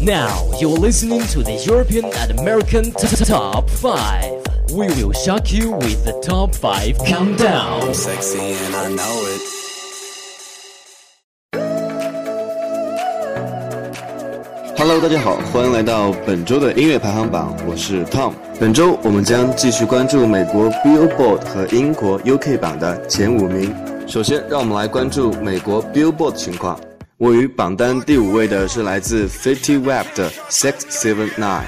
Now you're listening to the European and American Top 5. We will shock you with the Top 5 Countdown. Sexy and I know it. Hello，大家好，欢迎来到本周的音乐排行榜，我是 Tom。本周我们将继续关注美国 Billboard 和英国 UK 榜的前五名。首先，让我们来关注美国 Billboard 情况。位于榜单第五位的是来自 Fetty Wap 的 Six Seven Nine。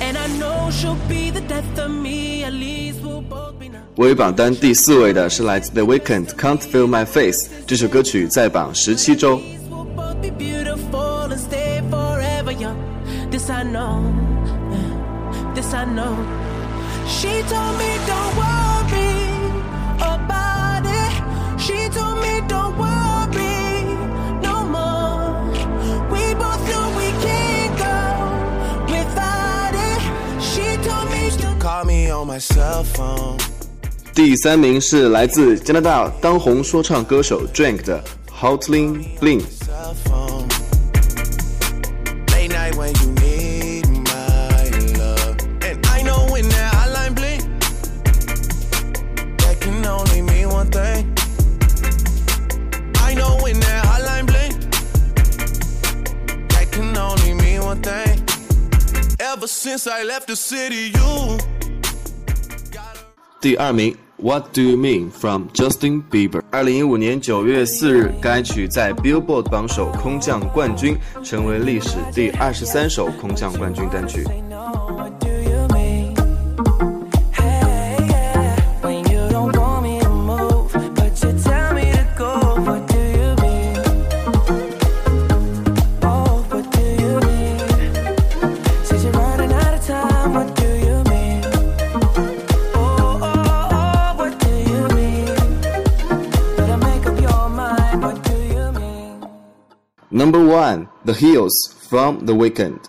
And I know she'll be the death of me. 位于榜单第四位的是来自 The Weeknd Can't Feel My Face。这首歌曲在榜十七周。She told me don't worry about it. She told me don't worry 第三名是来自加拿大当红说唱歌手 Drake 的 Hotline Bling。 cell phone. Late night when you need my love. And I know when that hotline blink, that can only mean one thing. I know when that hotline blink, that can only mean one thing. Ever since I left the city, you. 第二名，What Do You Mean from Justin Bieber。二零一五年九月四日，该曲在 Billboard 榜首空降冠军，成为历史第二十三首空降冠军单曲。Number one, The Hills from The Weeknd。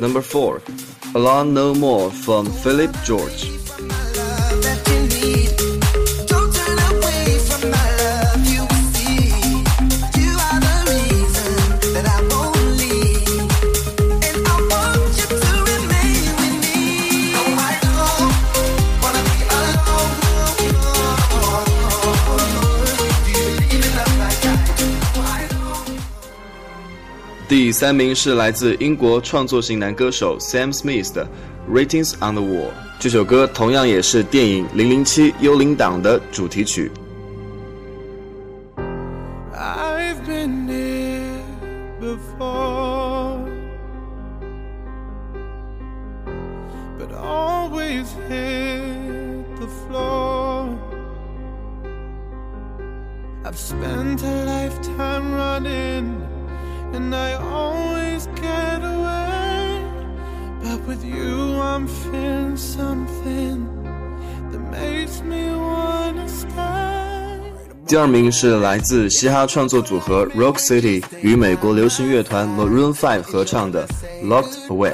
Number four, Alone No More from Philip George。第三名是来自英国创作型男歌手 Sam Smith 的《Writing's on the Wall》，这首歌同样也是电影《零零七：幽灵党》的主题曲。I've been here before, but always hit the floor. I've spent a lifetime running and I always get away. But with you, I'm feeling something that makes me wanna stay. 第二名是来自嘻哈创作组合 Rock City 与美国流行乐团 Maroon Five 合唱的《Locked Away》。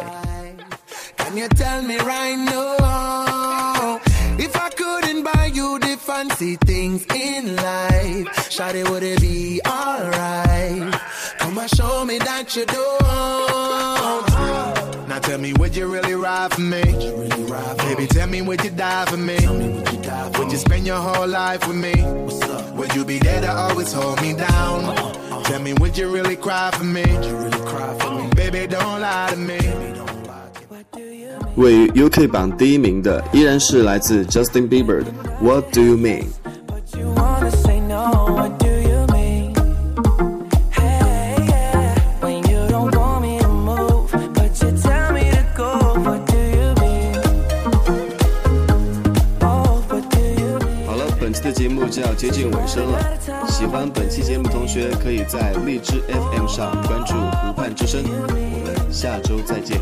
Can you tell me right now if I couldn't buy you the fancy things in life, Shawty would it be alright? Come and show me that you don't. Now tell me, would you really ride for me? Baby, tell me, would you die for me? Would you spend your whole life with me? Would you be there to always hold me down? Tell me, would you really cry for me? Baby, don't lie to me. 位于 UK 榜第一名的依然是来自 Justin Bieber 的《What Do You Mean》。 期的节目就要接近尾声了。喜欢本期节目的同学，可以在荔枝 FM 上关注“湖畔之声”。我们下周再见。